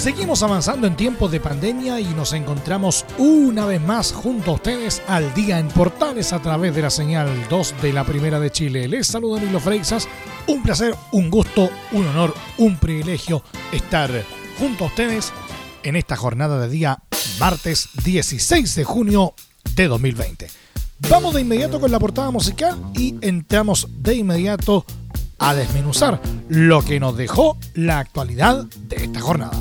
Seguimos avanzando en tiempos de pandemia y nos encontramos una vez más junto a ustedes al día en Portales a través de la señal 2 de la Primera de Chile. Les saluda Milo Freixas. Un placer, un gusto, un honor, un privilegio estar junto a ustedes en esta jornada de día martes 16 de junio de 2020. Vamos de inmediato con la portada musical y entramos de inmediato a desmenuzar lo que nos dejó la actualidad de esta jornada.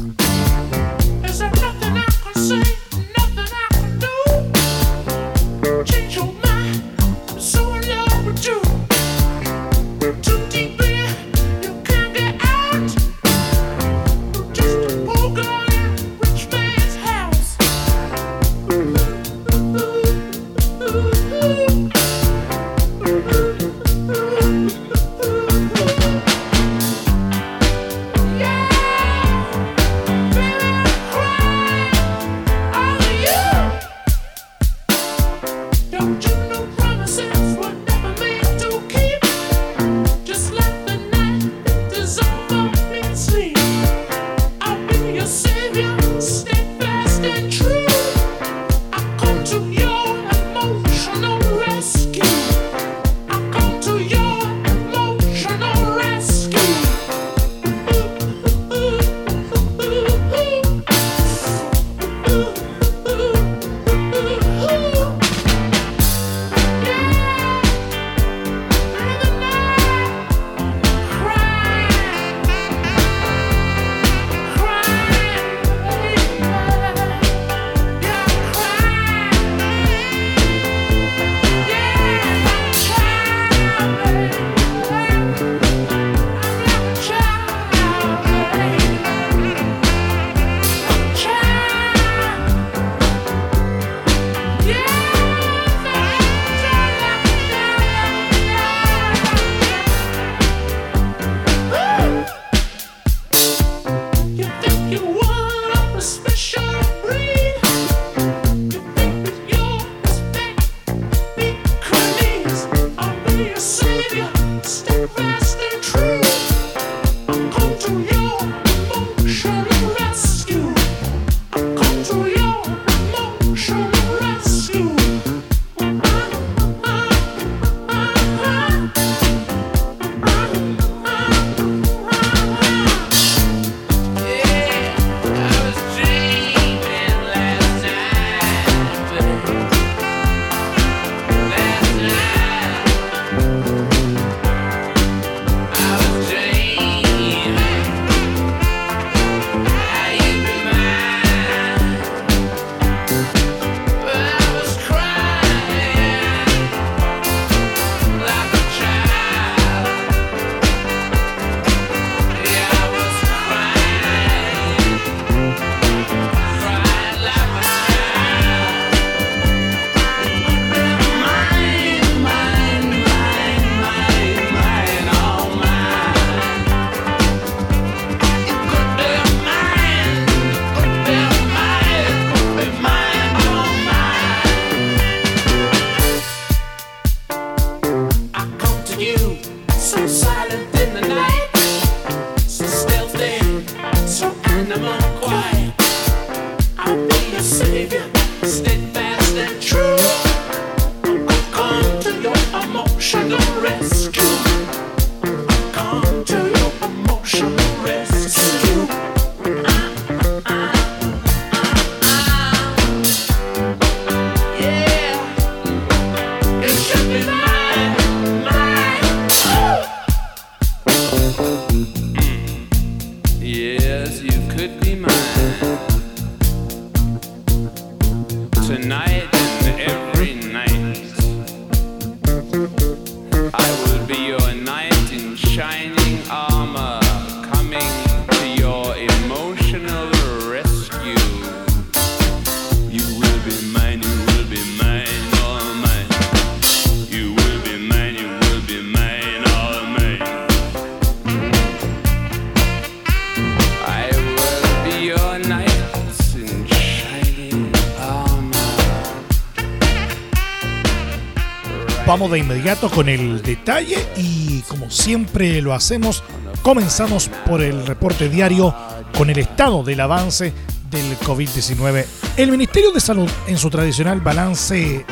De inmediato con el detalle y como siempre lo hacemos, comenzamos por el reporte diario con el estado del avance del COVID-19. El Ministerio de Salud en su tradicional balance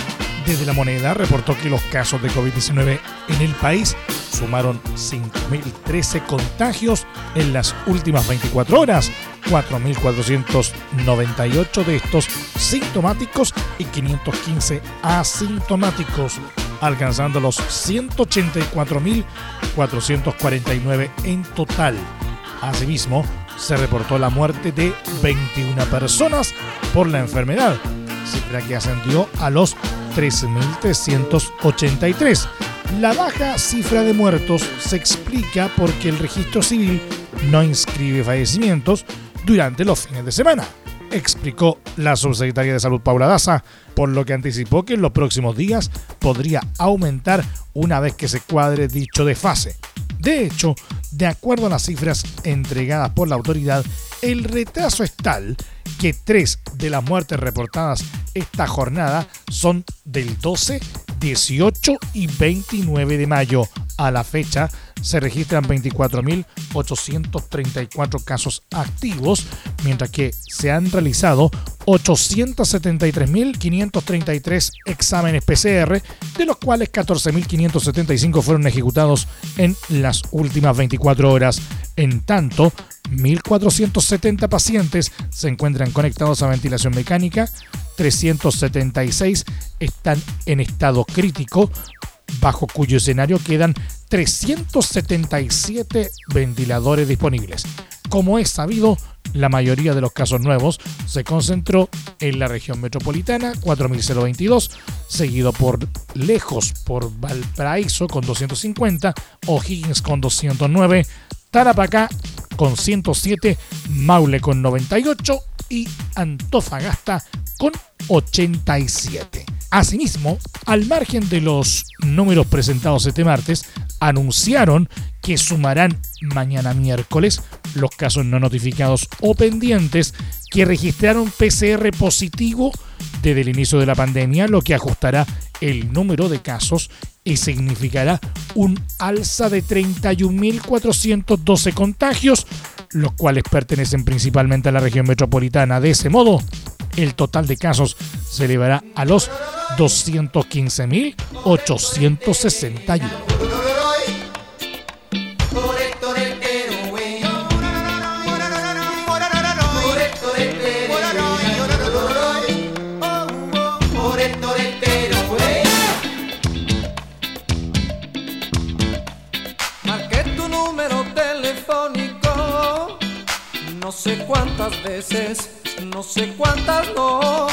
desde la moneda reportó que los casos de COVID-19 en el país sumaron 5.013 contagios en las últimas 24 horas, 4.498 de estos sintomáticos y 515 asintomáticos, alcanzando los 184.449 en total. Asimismo, se reportó la muerte de 21 personas por la enfermedad, cifra que ascendió a los 13.383. La baja cifra de muertos se explica porque el registro civil no inscribe fallecimientos durante los fines de semana, explicó la subsecretaria de Salud Paula Daza, por lo que anticipó que en los próximos días podría aumentar una vez que se cuadre dicho desfase. De hecho, de acuerdo a las cifras entregadas por la autoridad, el retraso es tal que tres de las muertes reportadas esta jornada son del 12, 18 y 29 de mayo. A la fecha se registran 24.834 casos activos, mientras que se han realizado 873.533 exámenes PCR, de los cuales 14.575 fueron ejecutados en las últimas 24 horas. En tanto, 1.470 pacientes se encuentran conectados a ventilación mecánica, 376 están en estado crítico, bajo cuyo escenario quedan 377 ventiladores disponibles. Como es sabido, la mayoría de los casos nuevos se concentró en la región metropolitana, 4.022, seguido por lejos por Valparaíso con 250, O'Higgins con 209, Tarapacá con 107, Maule con 98 y Antofagasta con 87. Asimismo, al margen de los números presentados este martes, anunciaron que sumarán mañana miércoles los casos no notificados o pendientes que registraron PCR positivo desde el inicio de la pandemia, lo que ajustará el número de casos y significará un alza de 31.412 contagios, los cuales pertenecen principalmente a la región metropolitana. De ese modo, el total de casos se elevará a los 215.861. sé cuántas veces, no sé cuántas no,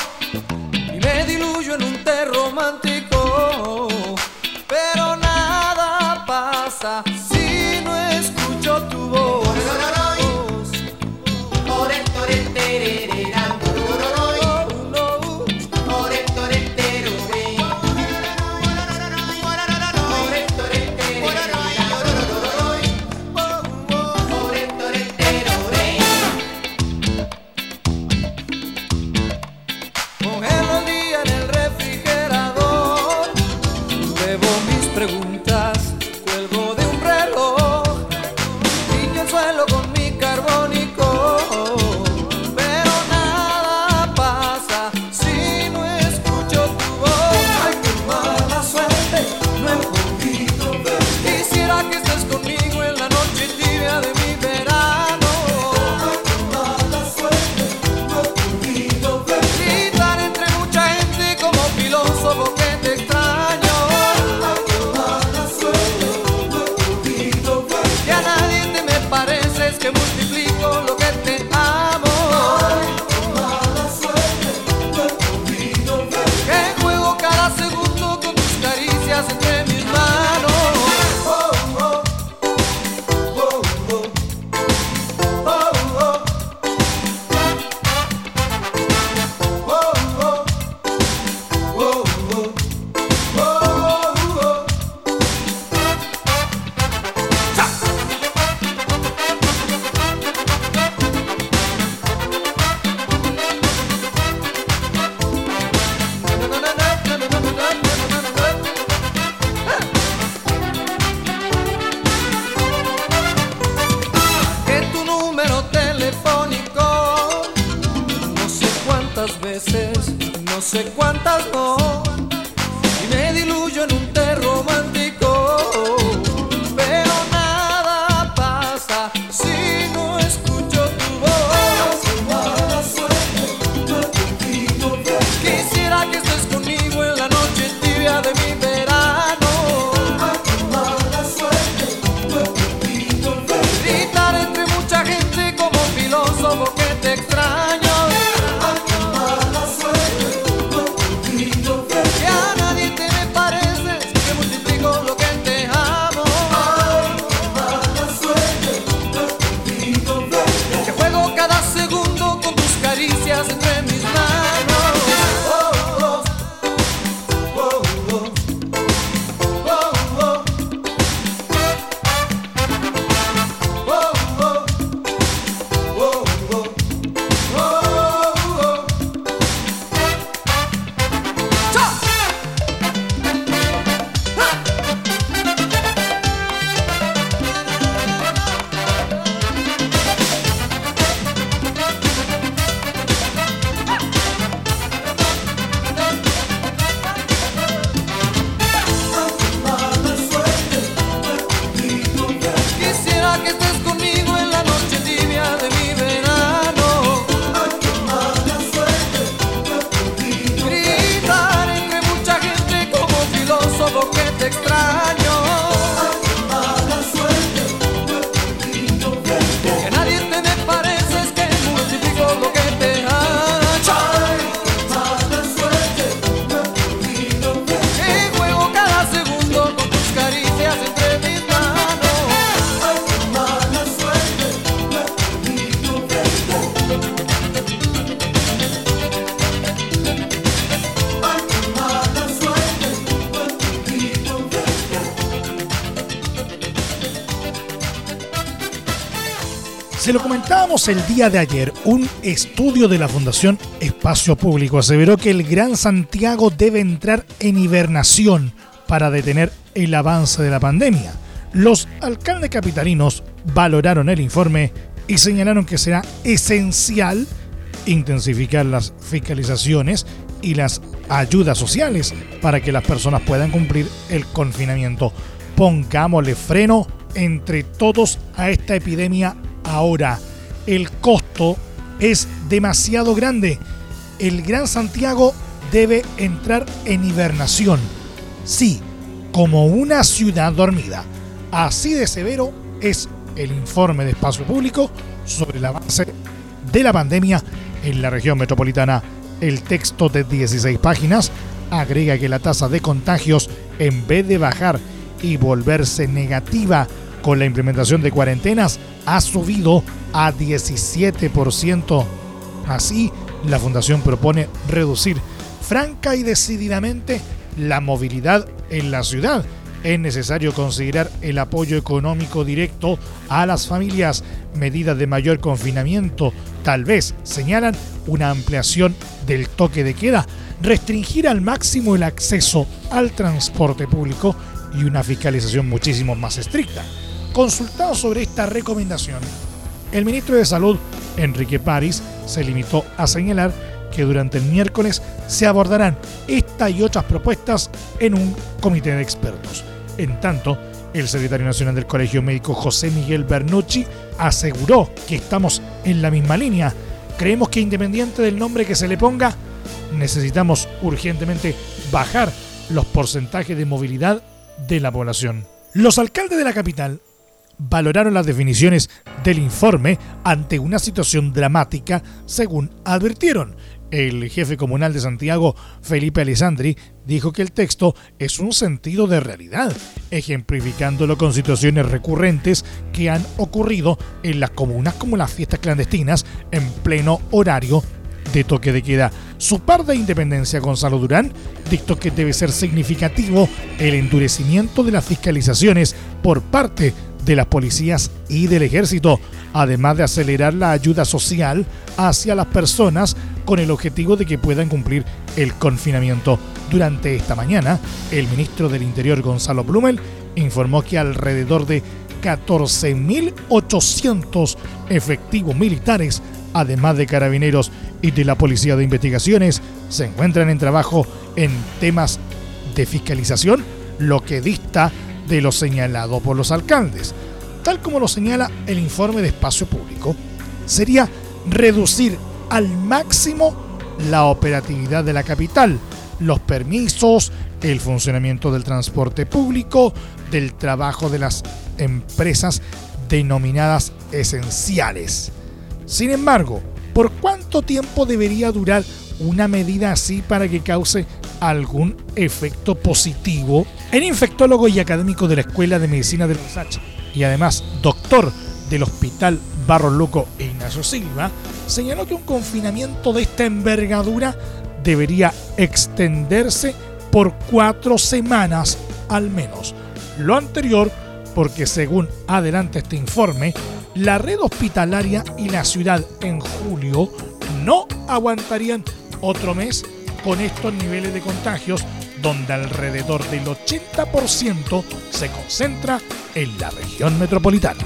el día de ayer, un estudio de la Fundación Espacio Público aseveró que el Gran Santiago debe entrar en hibernación para detener el avance de la pandemia. Los alcaldes capitalinos valoraron el informe y señalaron que será esencial intensificar las fiscalizaciones y las ayudas sociales para que las personas puedan cumplir el confinamiento. Pongámosle freno entre todos a esta epidemia ahora. El costo es demasiado grande. El Gran Santiago debe entrar en hibernación. Sí, como una ciudad dormida. Así de severo es el informe de espacio público sobre el avance de la pandemia en la región metropolitana. El texto de 16 páginas agrega que la tasa de contagios, en vez de bajar y volverse negativa con la implementación de cuarentenas, ha subido a 17%. Así, la Fundación propone reducir franca y decididamente la movilidad en la ciudad es necesario considerar el apoyo económico directo a las familias, medidas de mayor confinamiento, tal vez señalan una ampliación del toque de queda, restringir al máximo el acceso al transporte público y una fiscalización muchísimo más estricta. Consultado sobre esta recomendación, el ministro de Salud, Enrique París, se limitó a señalar que durante el miércoles se abordarán esta y otras propuestas en un comité de expertos. En tanto, el secretario nacional del Colegio Médico José Miguel Bernucci aseguró que estamos en la misma línea. Creemos que independiente del nombre que se le ponga, necesitamos urgentemente bajar los porcentajes de movilidad de la población. Los alcaldes de la capital valoraron las definiciones del informe ante una situación dramática, según advirtieron. El jefe comunal de Santiago, Felipe Alessandri, dijo que el texto es un sentido de realidad, ejemplificándolo con situaciones recurrentes que han ocurrido en las comunas como las fiestas clandestinas en pleno horario de toque de queda. Su par de independencia, Gonzalo Durán, dictó que debe ser significativo el endurecimiento de las fiscalizaciones por parte de las policías y del ejército, además de acelerar la ayuda social hacia las personas con el objetivo de que puedan cumplir el confinamiento. Durante esta mañana, el ministro del Interior Gonzalo Blumel informó que alrededor de 14.800 efectivos militares, además de carabineros y de la Policía de Investigaciones, se encuentran en trabajo en temas de fiscalización, lo que dista de lo señalado por los alcaldes. Tal como lo señala el informe de espacio público, sería reducir al máximo la operatividad de la capital, los permisos, el funcionamiento del transporte público, del trabajo de las empresas denominadas esenciales. Sin embargo, ¿por cuánto tiempo debería durar una medida así para que cause algún efecto positivo? El infectólogo y académico de la Escuela de Medicina de Los y además doctor del Hospital Barros Luco e Ignacio Silva, señaló que un confinamiento de esta envergadura debería extenderse por cuatro semanas al menos. Lo anterior porque según adelanta este informe, la red hospitalaria y la ciudad en julio no aguantarían otro mes con estos niveles de contagios donde alrededor del 80% se concentra en la región metropolitana.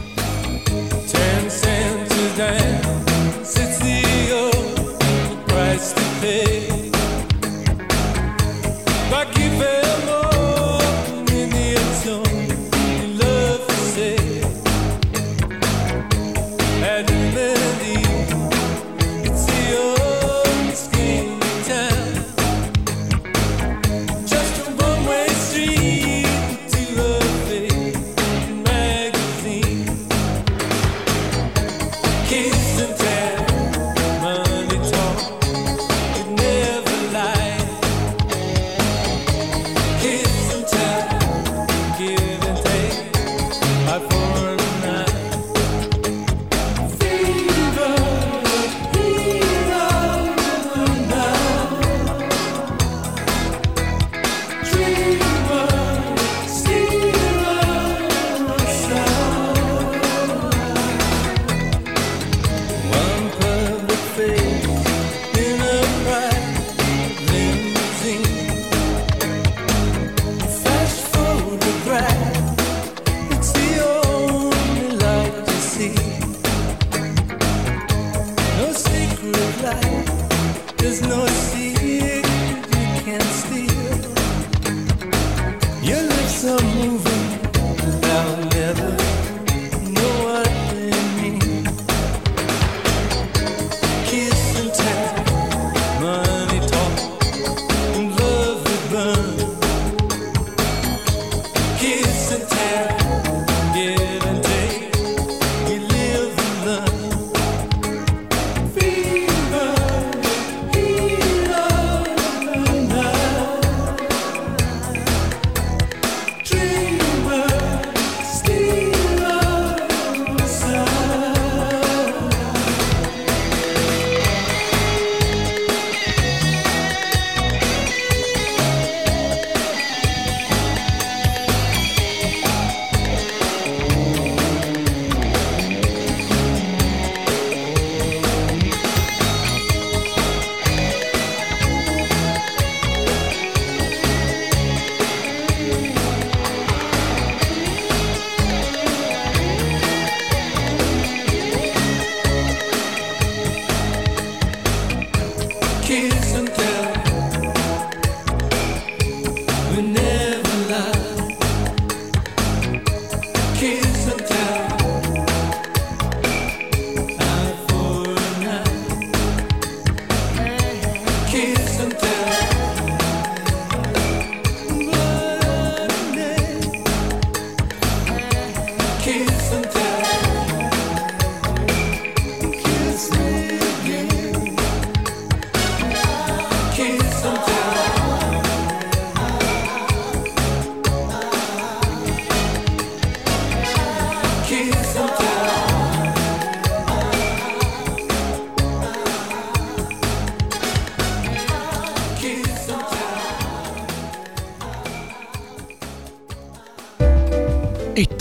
some move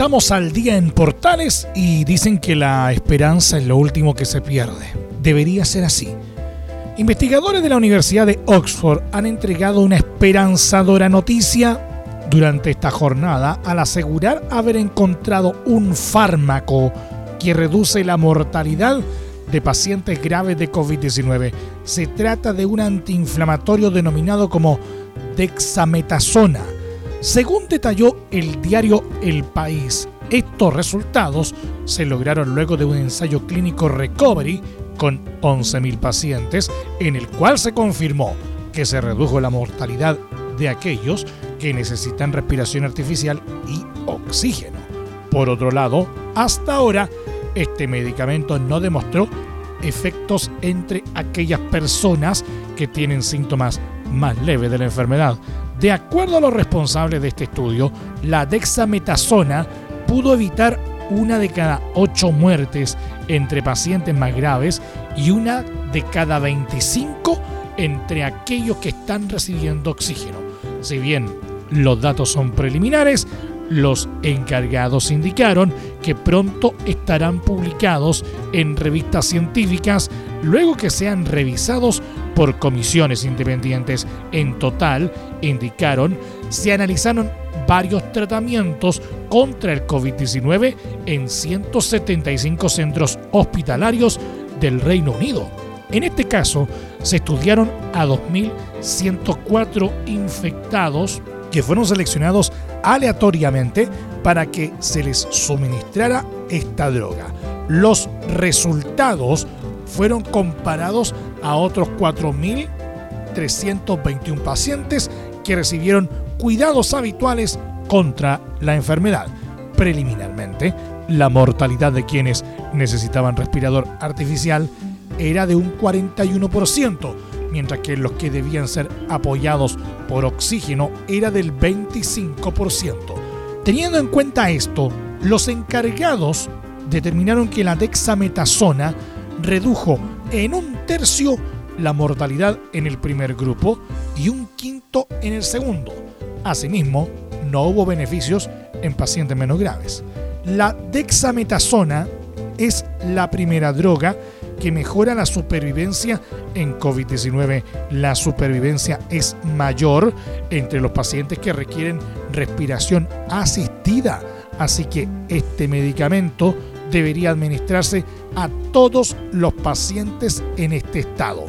Estamos al día en Portales y dicen que la esperanza es lo último que se pierde. Debería ser así. Investigadores de la Universidad de Oxford han entregado una esperanzadora noticia durante esta jornada al asegurar haber encontrado un fármaco que reduce la mortalidad de pacientes graves de COVID-19. Se trata de un antiinflamatorio denominado como dexametasona según detalló el diario El País, estos resultados se lograron luego de un ensayo clínico Recovery con 11.000 pacientes, en el cual se confirmó que se redujo la mortalidad de aquellos que necesitan respiración artificial y oxígeno. Por otro lado, hasta ahora, este medicamento no demostró efectos entre aquellas personas que tienen síntomas más leves de la enfermedad, de acuerdo a los responsables de este estudio, la dexametasona pudo evitar una de cada ocho muertes entre pacientes más graves y una de cada 25 entre aquellos que están recibiendo oxígeno. Si bien los datos son preliminares, los encargados indicaron que pronto estarán publicados en revistas científicas luego que sean revisados por comisiones independientes. En total, indicaron, se analizaron varios tratamientos contra el COVID-19 en 175 centros hospitalarios del Reino Unido. En este caso, se estudiaron a 2.104 infectados que fueron seleccionados aleatoriamente para que se les suministrara esta droga. Los resultados fueron comparados a otros 4.321 pacientes que recibieron cuidados habituales contra la enfermedad. Preliminarmente, la mortalidad de quienes necesitaban respirador artificial era de un 41%, mientras que los que debían ser apoyados por oxígeno era del 25%. Teniendo en cuenta esto, los encargados determinaron que la dexametasona redujo en un tercio la mortalidad en el primer grupo y un quinto en el segundo. Asimismo, no hubo beneficios en pacientes menos graves. La dexametasona es la primera droga que mejora la supervivencia en COVID-19. La supervivencia es mayor entre los pacientes que requieren respiración asistida, así que este medicamento debería administrarse a todos los pacientes en este estado.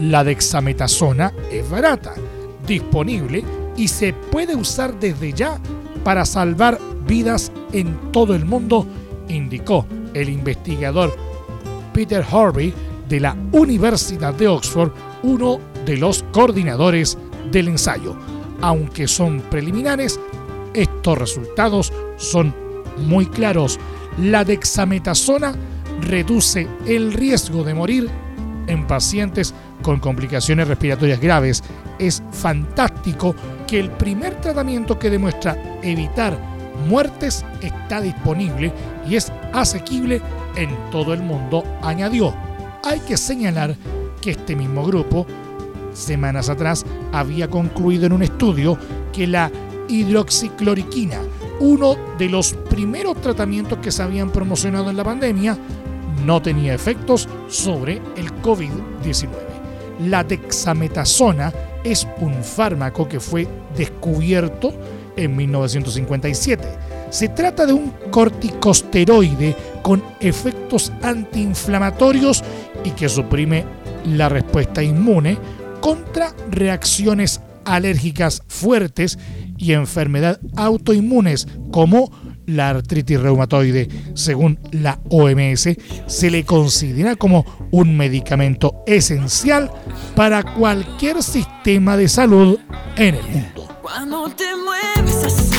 La dexametasona es barata, disponible y se puede usar desde ya para salvar vidas en todo el mundo, indicó el investigador Peter Harvey de la Universidad de Oxford, uno de los coordinadores del ensayo. Aunque son preliminares, estos resultados son muy claros. La dexametasona reduce el riesgo de morir en pacientes con complicaciones respiratorias graves. Es fantástico que el primer tratamiento que demuestra evitar muertes está disponible y es asequible en todo el mundo, añadió. Hay que señalar que este mismo grupo, semanas atrás, había concluido en un estudio que la hidroxicloroquina, uno de los primeros tratamientos que se habían promocionado en la pandemia, no tenía efectos sobre el COVID-19. La dexametasona es un fármaco que fue descubierto en 1957 se trata de un corticosteroide con efectos antiinflamatorios y que suprime la respuesta inmune contra reacciones alérgicas fuertes y enfermedad autoinmunes como la artritis reumatoide. Según la OMS, se le considera como un medicamento esencial para cualquier sistema de salud en el mundo. Cuando te mueves así.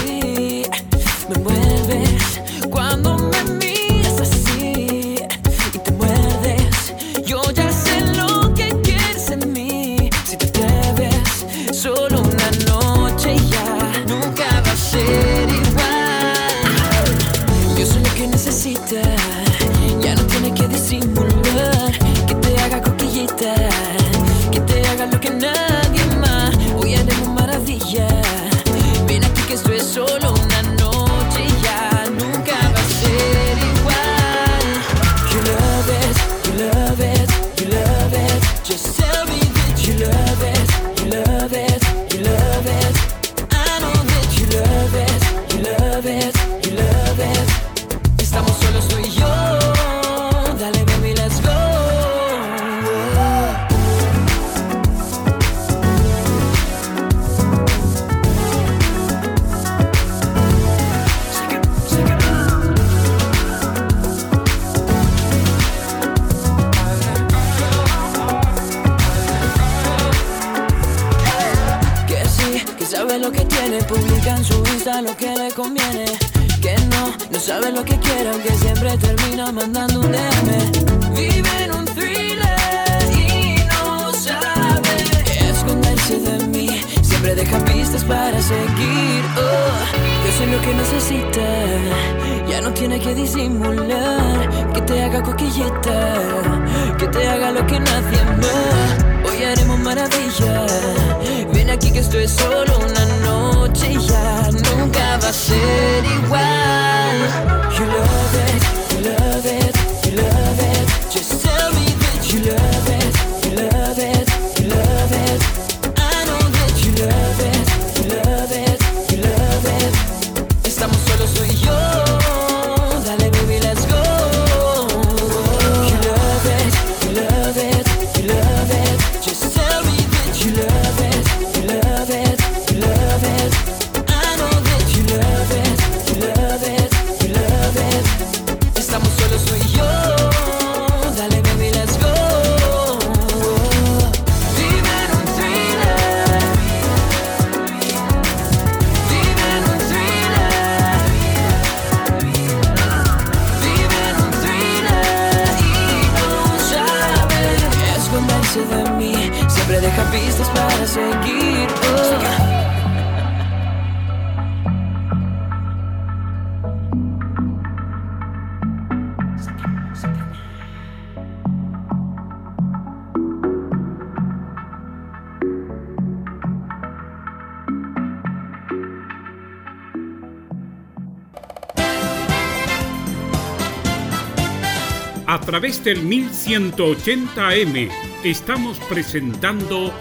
Desde el 1180M estamos presentando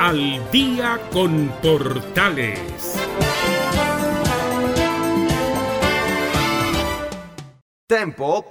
Al Día con Portales. Tempo.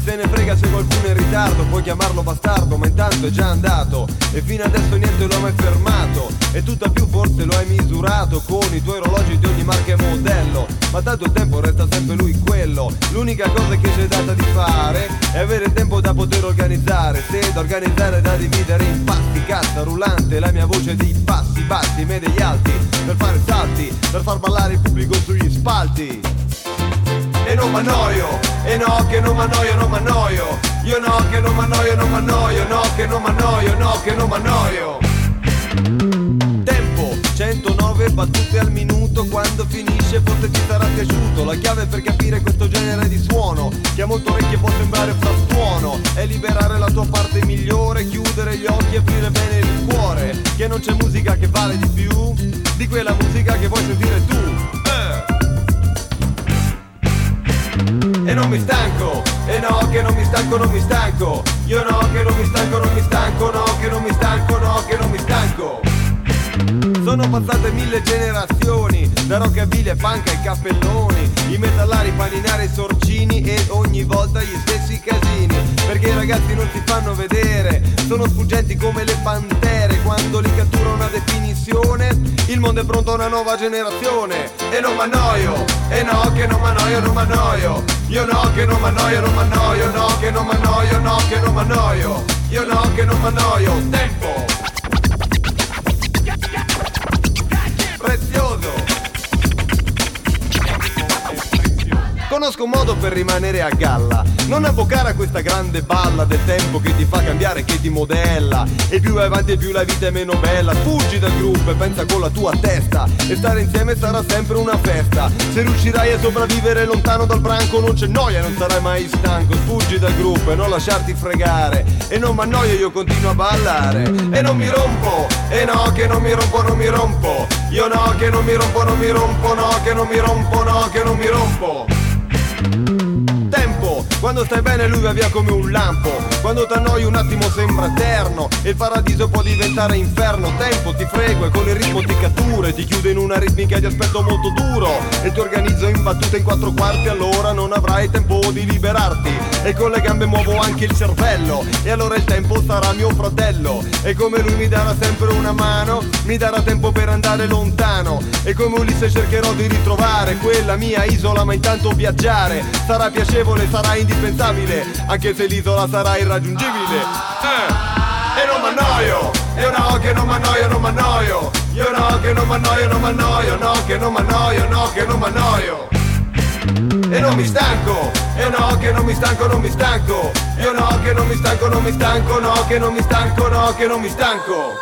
Se ne frega se qualcuno è in ritardo Puoi chiamarlo bastardo ma intanto è già andato. E fino adesso niente lo ha mai fermato. E tutta più forse lo hai misurato Con i tuoi orologi di ogni marca e modello. Ma tanto il tempo resta sempre lui quello. L'unica cosa che c'è data di fare È avere tempo da poter organizzare. Se da organizzare da dividere in pasti Cassa rullante la mia voce di passi bassi me degli alti Per fare salti Per far ballare il pubblico sugli spalti e non m'annoio, e no che non m'annoio, non m'annoio, io no che non m'annoio, non m'annoio, no che non m'annoio, no che non m'annoio. Tempo, 109 battute al minuto, quando finisce forse ti sarà piaciuto. La chiave per capire questo genere di suono, che a molto orecchie può sembrare frastuono, è liberare la tua parte migliore, chiudere gli occhi e aprire bene il cuore, che non c'è musica che vale di più di quella musica che vuoi sentire tu. Eh. E non mi stanco, e no che non mi stanco, non mi stanco. Io no che non mi stanco, non mi stanco, no che non mi stanco, no che non mi stanco. Sono passate mille generazioni, da rockabilly e punk ai cappelloni, i metallari, paninari, i sorcini e ogni volta gli stessi casini, perché i ragazzi non si fanno vedere, sono sfuggenti come le pantere, quando li cattura una definizione, il mondo è pronto a una nuova generazione, e non m'annoio, e no che non m'annoio, non m'annoio, io no che non m'annoio, non m'annoio, no che non m'annoio, no che non m'annoio, io no che non m'annoio, tempo! Conosco un modo per rimanere a galla. Non avvocare a questa grande balla del tempo che ti fa cambiare, che ti modella. E più vai avanti e più la vita è meno bella. Fuggi dal gruppo e pensa con la tua testa. E stare insieme sarà sempre una festa. Se riuscirai a sopravvivere lontano dal branco Non c'è noia, non sarai mai stanco. Fuggi dal gruppo e non lasciarti fregare. E non m'annoio, io continuo a ballare. E non mi rompo, e no che non mi rompo, non mi rompo. Io no che non mi rompo, non mi rompo, no che non mi rompo, no che non mi rompo Tempo, quando stai bene lui va via come un lampo. Quando t'annoi un attimo sembra eterno E il paradiso può diventare inferno. Tempo ti frego e con il ritmo ti cattura E ti chiude in una ritmica di aspetto molto duro E ti organizzo in battute in quattro quarti Allora non avrai tempo di liberarti. E con le gambe muovo anche il cervello E allora il tempo sarà mio fratello. E come lui mi darà sempre una mano Mi darà tempo per andare lontano. E come Ulisse cercherò di ritrovare Quella mia isola ma intanto viaggiare. Sarà piacevole, sarà indispensabile Anche se l'isola sarà irraggiungibile eh. E non m'annoio, io no che non m'annoio, non m'annoio Io no che non m'annoio, non m'annoio No che non m'annoio, no che non m'annoio e non mi stanco, io no che non mi stanco, non mi stanco, io no che non mi stanco, non mi stanco, no che non mi stanco, no che non mi stanco.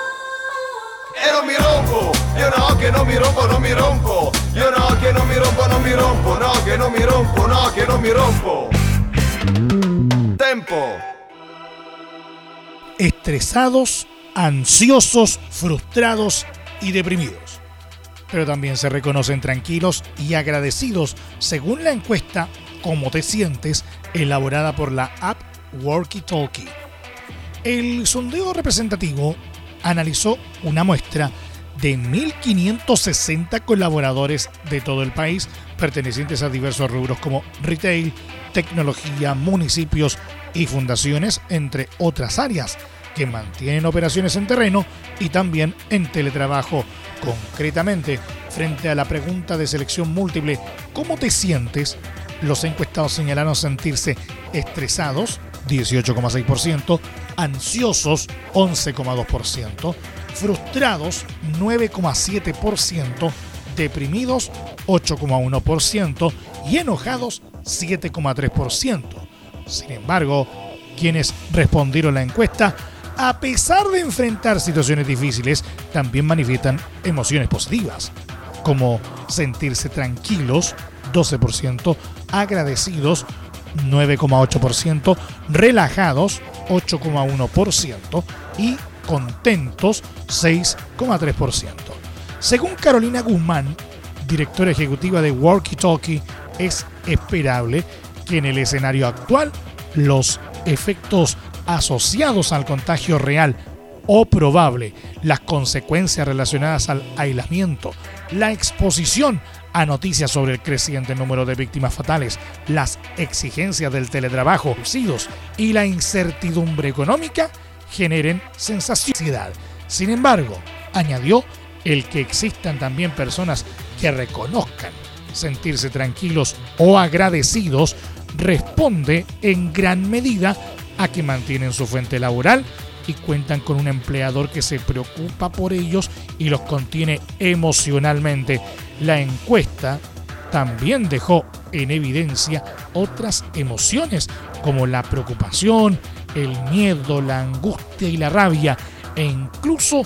E non mi rompo, io no che non mi rompo, non mi rompo, io no che non mi rompo, non mi rompo, no che non mi rompo, no che non mi rompo. Tempo. Estresados, ansiosos, frustrados y deprimidos. Pero también se reconocen tranquilos y agradecidos según la encuesta Cómo te sientes elaborada por la app Walkie Talkie. El sondeo representativo analizó una muestra de 1.560 colaboradores de todo el país pertenecientes a diversos rubros como retail, tecnología, municipios y fundaciones, entre otras áreas que mantienen operaciones en terreno y también en teletrabajo. Concretamente, frente a la pregunta de selección múltiple, ¿cómo te sientes? Los encuestados señalaron sentirse estresados, 18,6%, ansiosos, 11,2%, frustrados, 9,7%, deprimidos, 8,1% y enojados, 7,3%. Sin embargo, quienes respondieron la encuesta, a pesar de enfrentar situaciones difíciles, también manifiestan emociones positivas, como sentirse tranquilos, 12%, agradecidos, 9,8%, relajados, 8,1% y contentos, 6,3%. Según Carolina Guzmán, directora ejecutiva de Walkie Talkie, es esperable que en el escenario actual los efectos asociados al contagio real o probable, las consecuencias relacionadas al aislamiento, la exposición a noticias sobre el creciente número de víctimas fatales, las exigencias del teletrabajo y la incertidumbre económica generen sensacionalidad. Sin embargo, añadió el que existan también personas que reconozcan sentirse tranquilos o agradecidos responde en gran medida a que mantienen su fuente laboral y cuentan con un empleador que se preocupa por ellos y los contiene emocionalmente. La encuesta también dejó en evidencia otras emociones como la preocupación, el miedo, la angustia y la rabia e incluso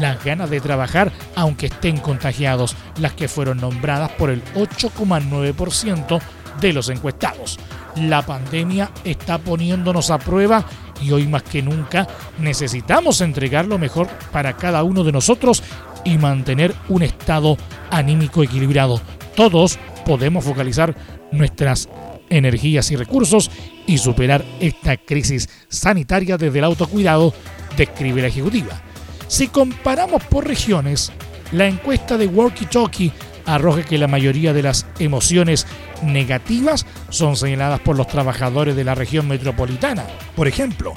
las ganas de trabajar aunque estén contagiados, las que fueron nombradas por el 8,9% de los encuestados. La pandemia está poniéndonos a prueba y hoy más que nunca necesitamos entregar lo mejor para cada uno de nosotros y mantener un estado anímico equilibrado. Todos podemos focalizar nuestras energías y recursos y superar esta crisis sanitaria desde el autocuidado, describe la ejecutiva. Si comparamos por regiones, la encuesta de Walkie Talkie arroja que la mayoría de las emociones negativas son señaladas por los trabajadores de la región metropolitana. Por ejemplo,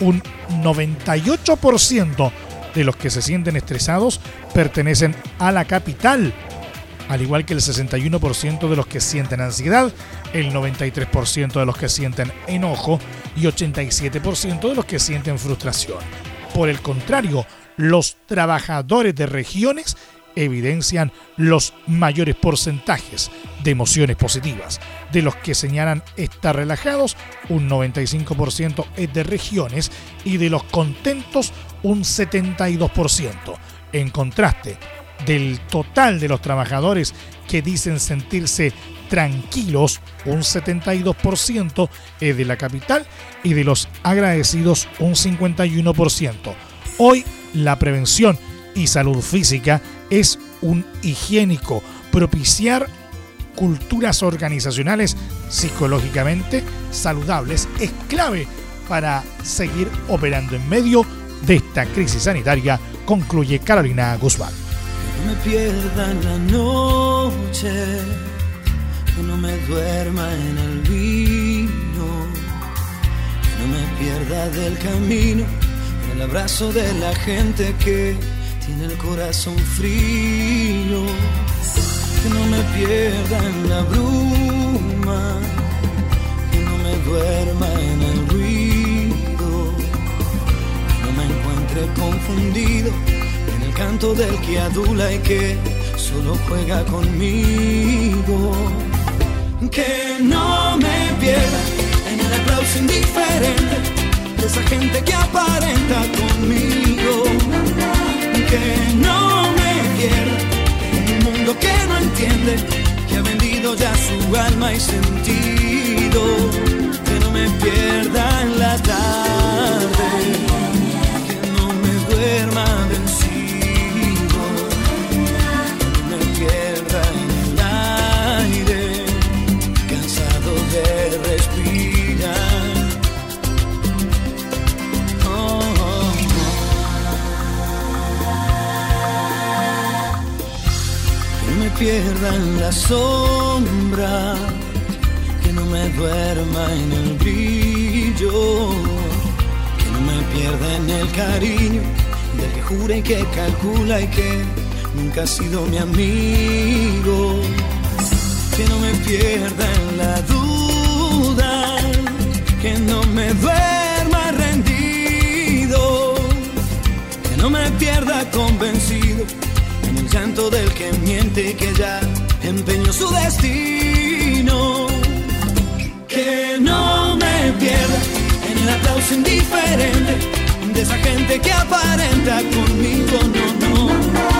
un 98% de los que se sienten estresados pertenecen a la capital, al igual que el 61% de los que sienten ansiedad, el 93% de los que sienten enojo y 87% de los que sienten frustración. Por el contrario, los trabajadores de regiones evidencian los mayores porcentajes de emociones positivas. De los que señalan estar relajados, un 95% es de regiones y de los contentos un 72%. En contraste, del total de los trabajadores que dicen sentirse tranquilos, un 72% es de la capital y de los agradecidos un 51%. Hoy la prevención y salud física es un higiénico, propiciar culturas organizacionales psicológicamente saludables es clave para seguir operando en medio de esta crisis sanitaria, concluye Carolina Guzmán. No me pierda en la noche, que no me duerma en el vino, que no me pierda del camino, el abrazo de la gente que tiene el corazón frío, que no me pierda en la bruma, que no me duerma en el ruido, que no me encuentre confundido en el canto del que adula y que solo juega conmigo. Que no me pierda en el aplauso indiferente esa gente que aparenta conmigo que no me pierda en un mundo que no entiende, que ha vendido ya su alma y sentido, que no me pierda en la tarde, que no me duerma vencido, pierda en la sombra, que no me duerma en el brillo, que no me pierda en el cariño del que jura y que calcula y que nunca ha sido mi amigo, que no me pierda en la duda, que no me duerma rendido, que no me pierda convencido llanto del que miente que ya empeñó su destino. Que no me pierda en el aplauso indiferente de esa gente que aparenta conmigo, no, no.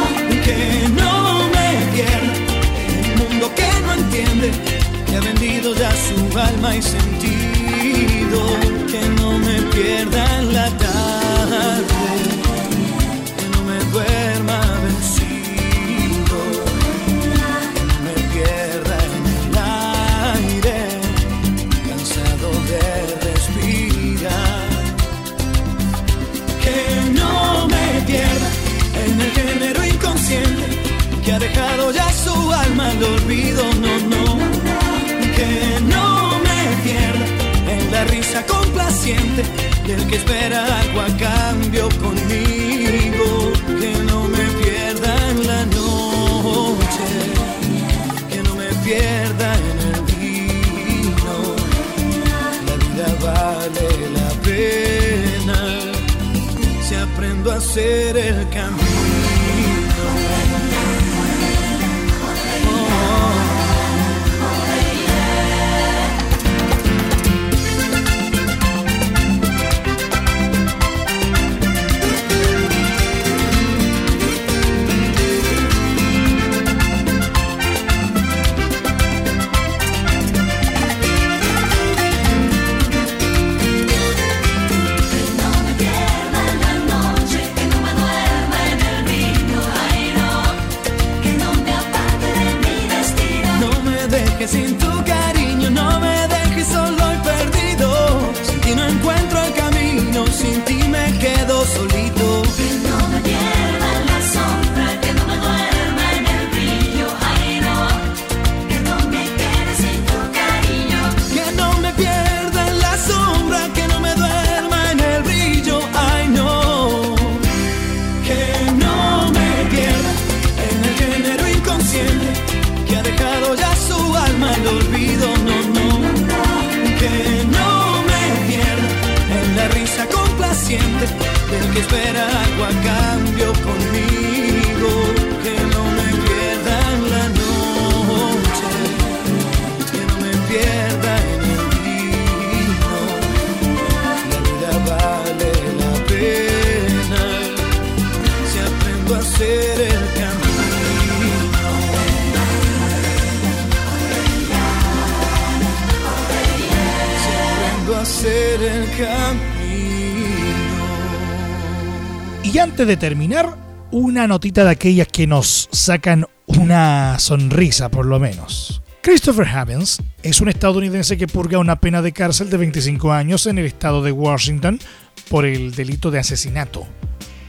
De terminar, una notita de aquellas que nos sacan una sonrisa por lo menos. Christopher Havens es un estadounidense que purga una pena de cárcel de 25 años en el estado de Washington por el delito de asesinato.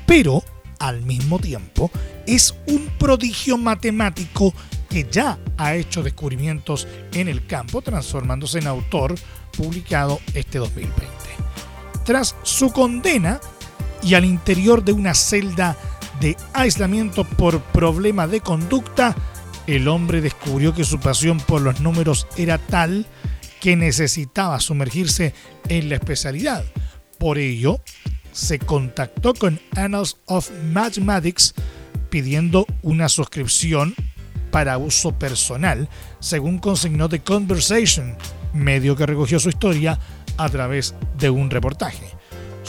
Pero, al mismo tiempo, es un prodigio matemático que ya ha hecho descubrimientos en el campo, transformándose en autor publicado este 2020. Tras su condena, y al interior de una celda de aislamiento por problema de conducta, el hombre descubrió que su pasión por los números era tal que necesitaba sumergirse en la especialidad. Por ello, se contactó con Annals of Mathematics pidiendo una suscripción para uso personal, según consignó The Conversation, medio que recogió su historia a través de un reportaje.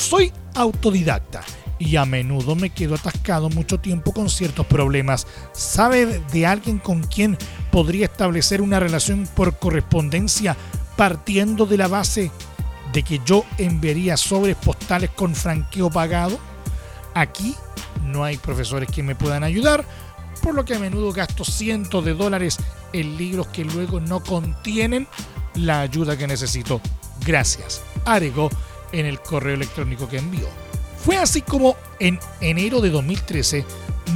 Soy autodidacta y a menudo me quedo atascado mucho tiempo con ciertos problemas. ¿Sabe de alguien con quien podría establecer una relación por correspondencia partiendo de la base de que yo enviaría sobres postales con franqueo pagado? Aquí no hay profesores que me puedan ayudar, por lo que a menudo gasto cientos de dólares en libros que luego no contienen la ayuda que necesito. Gracias. Arego en el correo electrónico que envió. Fue así como en enero de 2013,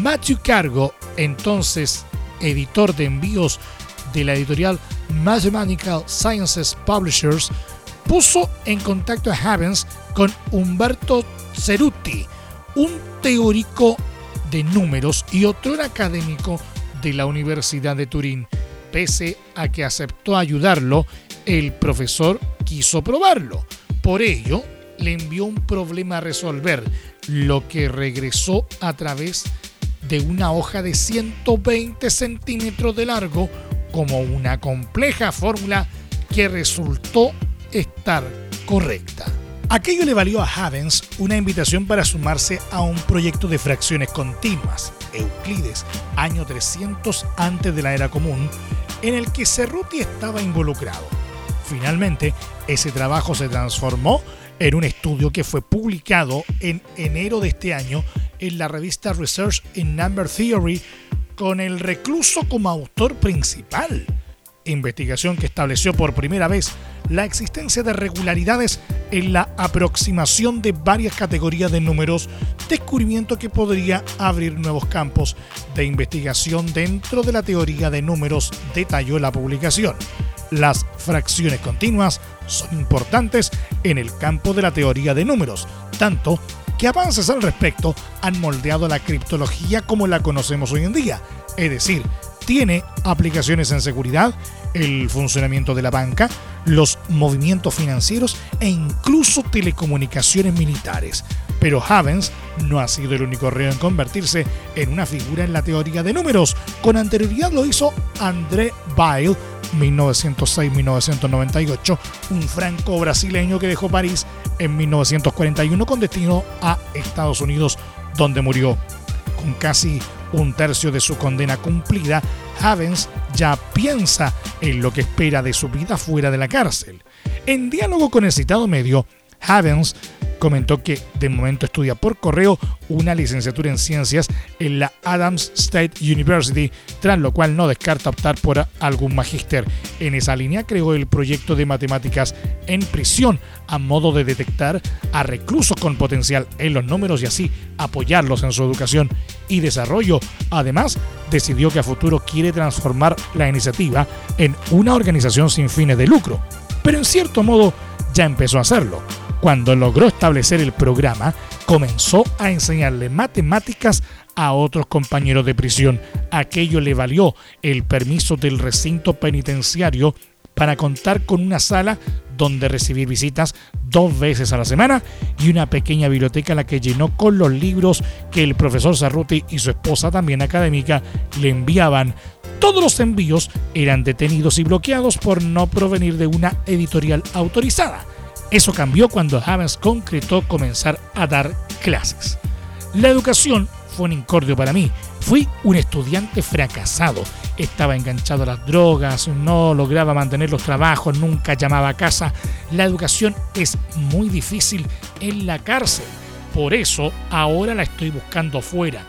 Matthew Cargo, entonces editor de envíos de la editorial Mathematical Sciences Publishers, puso en contacto a Havens con Umberto Ceruti, un teórico de números y otro académico de la Universidad de Turín. Pese a que aceptó ayudarlo, el profesor quiso probarlo. Por ello, le envió un problema a resolver, lo que regresó a través de una hoja de 120 centímetros de largo como una compleja fórmula que resultó estar correcta. Aquello le valió a Havens una invitación para sumarse a un proyecto de fracciones continuas, Euclides, año 300 antes de la era común, en el que Cerruti estaba involucrado. Finalmente, ese trabajo se transformó en un estudio que fue publicado en enero de este año en la revista Research in Number Theory con el recluso como autor principal. Investigación que estableció por primera vez la existencia de regularidades en la aproximación de varias categorías de números descubrimiento que podría abrir nuevos campos de investigación dentro de la teoría de números, detalló la publicación. Las fracciones continuas son importantes en el campo de la teoría de números, tanto que avances al respecto han moldeado la criptología como la conocemos hoy en día, es decir, tiene aplicaciones en seguridad, el funcionamiento de la banca, los movimientos financieros e incluso telecomunicaciones militares. Pero Havens no ha sido el único reo en convertirse en una figura en la teoría de números. Con anterioridad lo hizo André Weil, 1906-1998, un franco brasileño que dejó París en 1941 con destino a Estados Unidos, donde murió. Con casi un tercio de su condena cumplida, Havens ya piensa en lo que espera de su vida fuera de la cárcel. En diálogo con el citado medio, Havens comentó que de momento estudia por correo una licenciatura en ciencias en la Adams State University, tras lo cual no descarta optar por algún magíster. En esa línea creó el proyecto de matemáticas en prisión a modo de detectar a reclusos con potencial en los números y así apoyarlos en su educación y desarrollo. Además, decidió que a futuro quiere transformar la iniciativa en una organización sin fines de lucro. Pero en cierto modo ya empezó a hacerlo cuando logró establecer el programa, comenzó a enseñarle matemáticas a otros compañeros de prisión. Aquello le valió el permiso del recinto penitenciario para contar con una sala donde recibir visitas dos veces a la semana y una pequeña biblioteca la que llenó con los libros que el profesor Zarruti y su esposa también académica le enviaban. Todos los envíos eran detenidos y bloqueados por no provenir de una editorial autorizada. Eso cambió cuando Havens concretó comenzar a dar clases. La educación fue un incordio para mí. Fui un estudiante fracasado. Estaba enganchado a las drogas, no lograba mantener los trabajos, nunca llamaba a casa. La educación es muy difícil en la cárcel. Por eso ahora la estoy buscando fuera.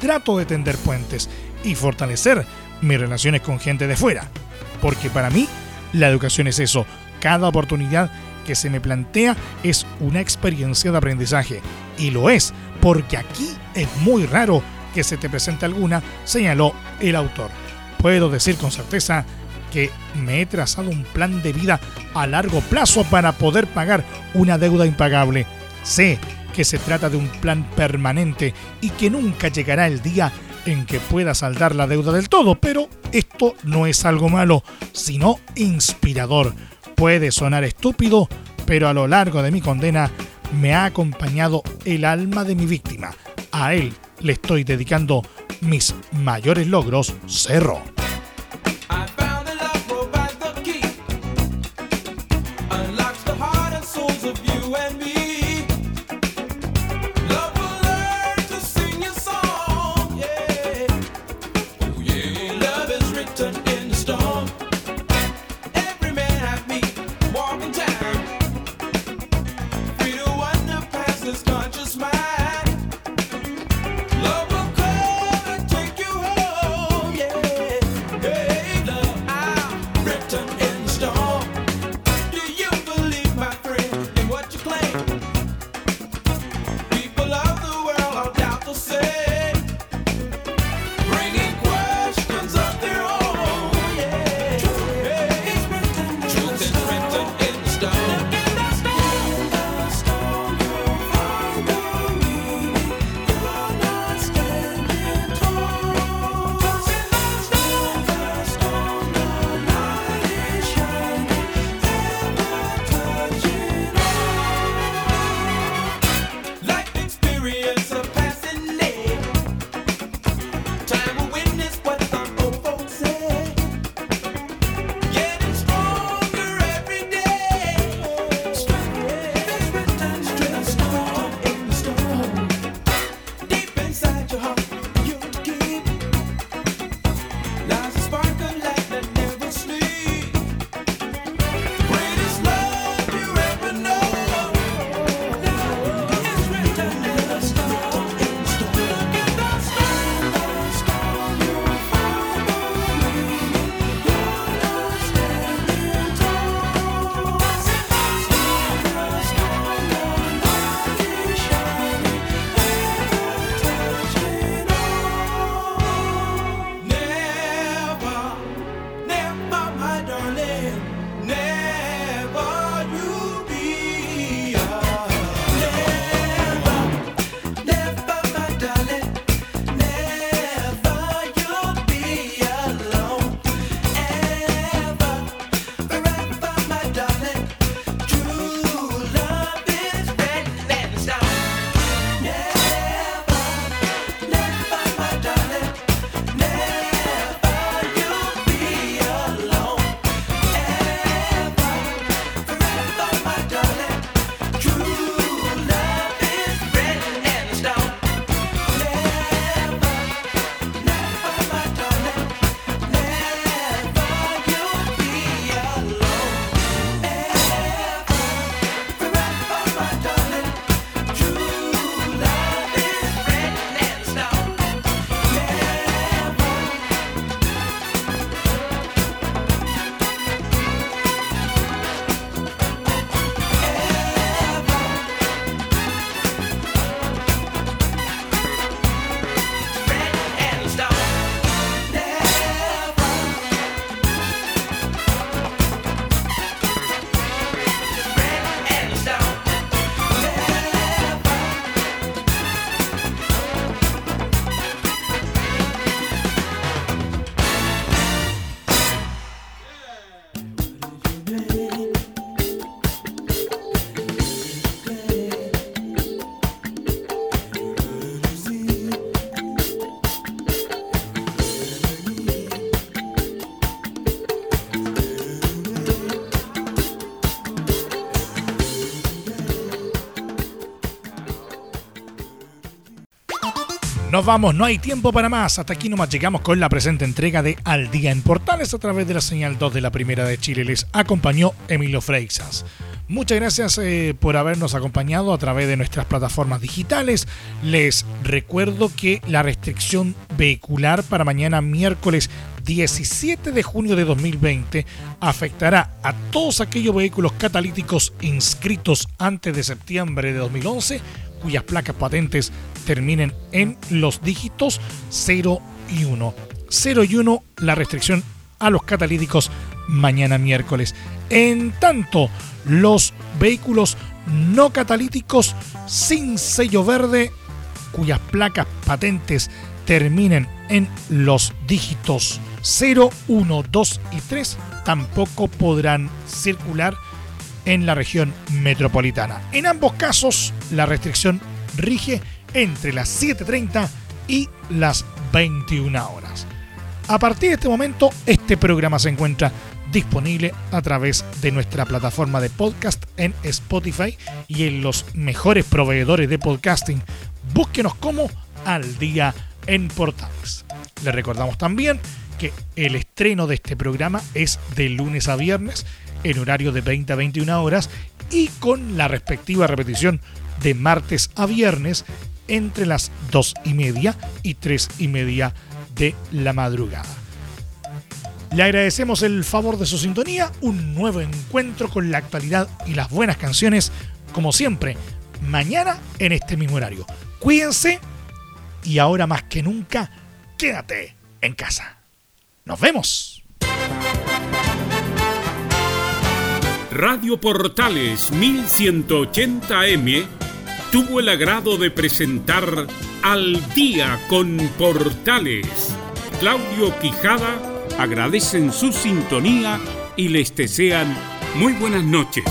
Trato de tender puentes y fortalecer mis relaciones con gente de fuera. Porque para mí la educación es eso. Cada oportunidad que se me plantea es una experiencia de aprendizaje. Y lo es, porque aquí es muy raro que se te presente alguna, señaló el autor. Puedo decir con certeza que me he trazado un plan de vida a largo plazo para poder pagar una deuda impagable. Sé que se trata de un plan permanente y que nunca llegará el día en que pueda saldar la deuda del todo, pero esto no es algo malo, sino inspirador Puede sonar estúpido, pero a lo largo de mi condena me ha acompañado el alma de mi víctima. A él le estoy dedicando mis mayores logros, Cerro. Nos vamos, no hay tiempo para más. Hasta aquí nomás llegamos con la presente entrega de Al Día en Portales a través de la señal 2 de la Primera de Chile. Les acompañó Emilio Freixas. Muchas gracias eh, por habernos acompañado a través de nuestras plataformas digitales. Les recuerdo que la restricción vehicular para mañana miércoles 17 de junio de 2020 afectará a todos aquellos vehículos catalíticos inscritos antes de septiembre de 2011 cuyas placas patentes terminen en los dígitos 0 y 1. 0 y 1 la restricción a los catalíticos mañana miércoles. En tanto, los vehículos no catalíticos sin sello verde cuyas placas patentes terminen en los dígitos 0, 1, 2 y 3 tampoco podrán circular en la región metropolitana. En ambos casos, la restricción rige entre las 7.30 y las 21 horas. A partir de este momento, este programa se encuentra disponible a través de nuestra plataforma de podcast en Spotify y en los mejores proveedores de podcasting. Búsquenos como al día en portales. Les recordamos también que el estreno de este programa es de lunes a viernes en horario de 20 a 21 horas y con la respectiva repetición de martes a viernes entre las 2 y media y 3 y media de la madrugada. Le agradecemos el favor de su sintonía, un nuevo encuentro con la actualidad y las buenas canciones, como siempre, mañana en este mismo horario. Cuídense y ahora más que nunca, quédate en casa. Nos vemos. Radio Portales 1180M tuvo el agrado de presentar Al día con Portales. Claudio Quijada agradecen su sintonía y les desean muy buenas noches.